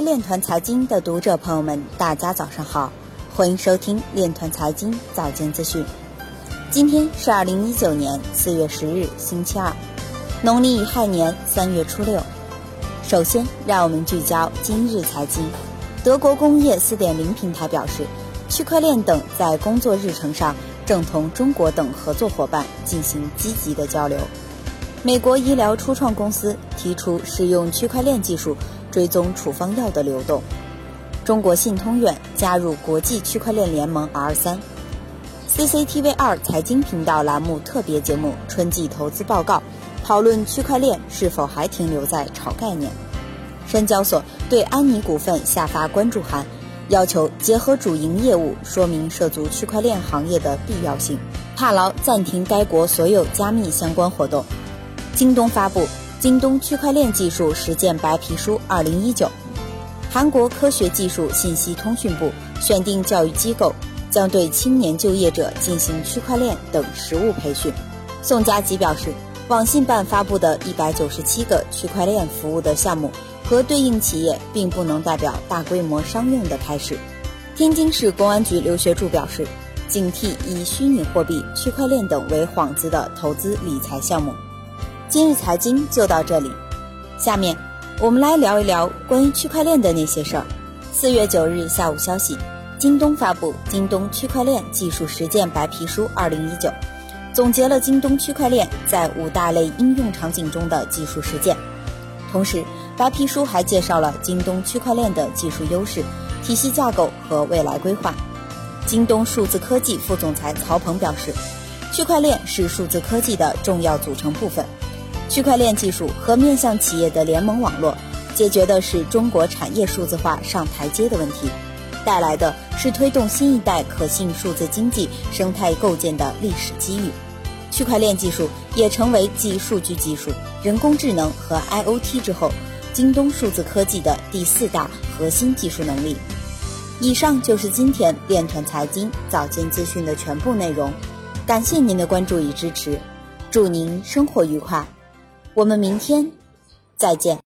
链团财经的读者朋友们，大家早上好，欢迎收听链团财经早间资讯。今天是二零一九年四月十日，星期二，农历乙亥年三月初六。首先，让我们聚焦今日财经。德国工业四点零平台表示，区块链等在工作日程上正同中国等合作伙伴进行积极的交流。美国医疗初创公司提出使用区块链技术。追踪处方药的流动。中国信通院加入国际区块链联盟 R 三。CCTV 二财经频道栏目特别节目《春季投资报告》讨论区块链是否还停留在炒概念。深交所对安妮股份下发关注函，要求结合主营业务说明涉足区块链行业的必要性。帕劳暂停该国所有加密相关活动。京东发布。京东区块链技术实践白皮书二零一九，韩国科学技术信息通讯部选定教育机构，将对青年就业者进行区块链等实务培训。宋佳吉表示，网信办发布的一百九十七个区块链服务的项目和对应企业，并不能代表大规模商用的开始。天津市公安局刘学柱表示，警惕以虚拟货币、区块链等为幌子的投资理财项目。今日财经就到这里，下面我们来聊一聊关于区块链的那些事儿。四月九日下午消息，京东发布《京东区块链技术实践白皮书二零一九》，总结了京东区块链在五大类应用场景中的技术实践。同时，白皮书还介绍了京东区块链的技术优势、体系架构和未来规划。京东数字科技副总裁曹鹏表示，区块链是数字科技的重要组成部分。区块链技术和面向企业的联盟网络，解决的是中国产业数字化上台阶的问题，带来的是推动新一代可信数字经济生态构建的历史机遇。区块链技术也成为继数据技术、人工智能和 IOT 之后，京东数字科技的第四大核心技术能力。以上就是今天链团财经早间资讯的全部内容，感谢您的关注与支持，祝您生活愉快。我们明天再见。